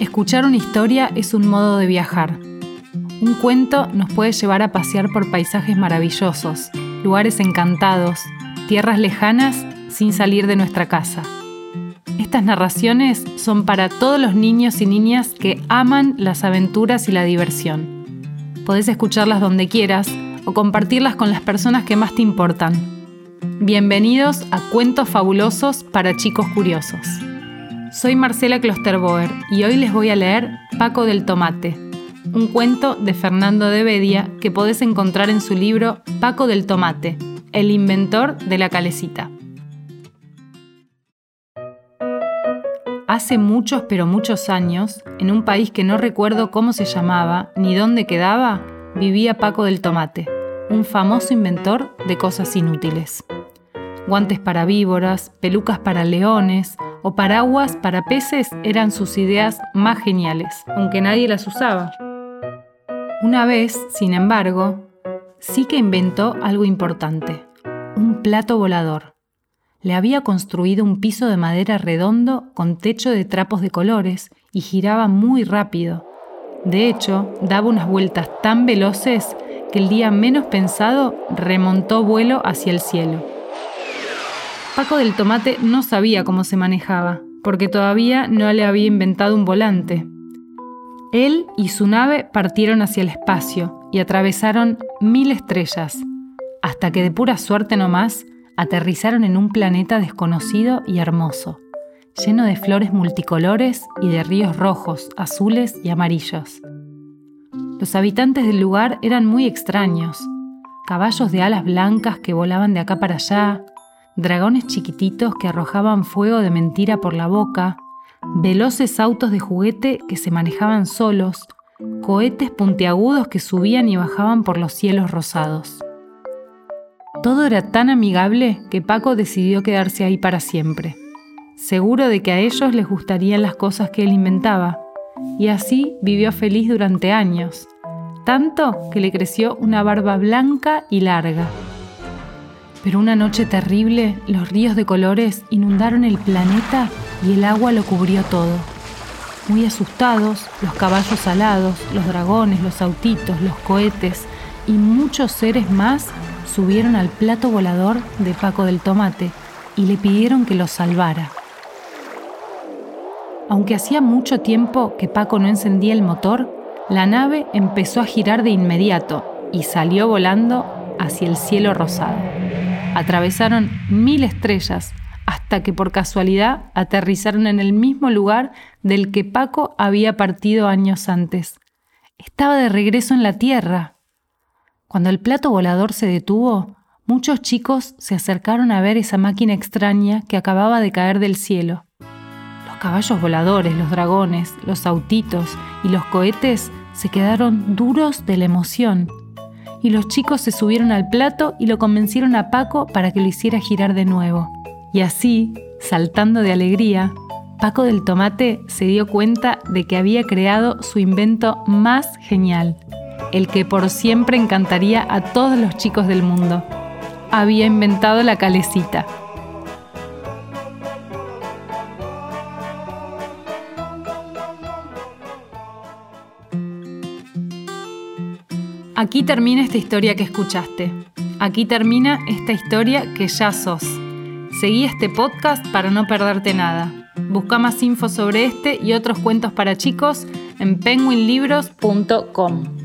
Escuchar una historia es un modo de viajar. Un cuento nos puede llevar a pasear por paisajes maravillosos, lugares encantados, tierras lejanas sin salir de nuestra casa. Estas narraciones son para todos los niños y niñas que aman las aventuras y la diversión. Podés escucharlas donde quieras o compartirlas con las personas que más te importan. Bienvenidos a Cuentos Fabulosos para Chicos Curiosos. Soy Marcela Klosterboer y hoy les voy a leer Paco del Tomate, un cuento de Fernando de Bedia que podés encontrar en su libro Paco del Tomate, el inventor de la calecita. Hace muchos pero muchos años, en un país que no recuerdo cómo se llamaba ni dónde quedaba, vivía Paco del Tomate, un famoso inventor de cosas inútiles. Guantes para víboras, pelucas para leones, o paraguas para peces eran sus ideas más geniales, aunque nadie las usaba. Una vez, sin embargo, sí que inventó algo importante, un plato volador. Le había construido un piso de madera redondo con techo de trapos de colores y giraba muy rápido. De hecho, daba unas vueltas tan veloces que el día menos pensado remontó vuelo hacia el cielo. Paco del Tomate no sabía cómo se manejaba, porque todavía no le había inventado un volante. Él y su nave partieron hacia el espacio y atravesaron mil estrellas, hasta que de pura suerte nomás aterrizaron en un planeta desconocido y hermoso, lleno de flores multicolores y de ríos rojos, azules y amarillos. Los habitantes del lugar eran muy extraños, caballos de alas blancas que volaban de acá para allá, dragones chiquititos que arrojaban fuego de mentira por la boca, veloces autos de juguete que se manejaban solos, cohetes puntiagudos que subían y bajaban por los cielos rosados. Todo era tan amigable que Paco decidió quedarse ahí para siempre, seguro de que a ellos les gustarían las cosas que él inventaba, y así vivió feliz durante años, tanto que le creció una barba blanca y larga. Pero una noche terrible, los ríos de colores inundaron el planeta y el agua lo cubrió todo. Muy asustados, los caballos alados, los dragones, los autitos, los cohetes y muchos seres más subieron al plato volador de Paco del Tomate y le pidieron que los salvara. Aunque hacía mucho tiempo que Paco no encendía el motor, la nave empezó a girar de inmediato y salió volando hacia el cielo rosado. Atravesaron mil estrellas hasta que por casualidad aterrizaron en el mismo lugar del que Paco había partido años antes. Estaba de regreso en la Tierra. Cuando el plato volador se detuvo, muchos chicos se acercaron a ver esa máquina extraña que acababa de caer del cielo. Los caballos voladores, los dragones, los autitos y los cohetes se quedaron duros de la emoción y los chicos se subieron al plato y lo convencieron a Paco para que lo hiciera girar de nuevo. Y así, saltando de alegría, Paco del Tomate se dio cuenta de que había creado su invento más genial, el que por siempre encantaría a todos los chicos del mundo. Había inventado la calecita. Aquí termina esta historia que escuchaste. Aquí termina esta historia que ya sos. Seguí este podcast para no perderte nada. Busca más info sobre este y otros cuentos para chicos en penguinlibros.com.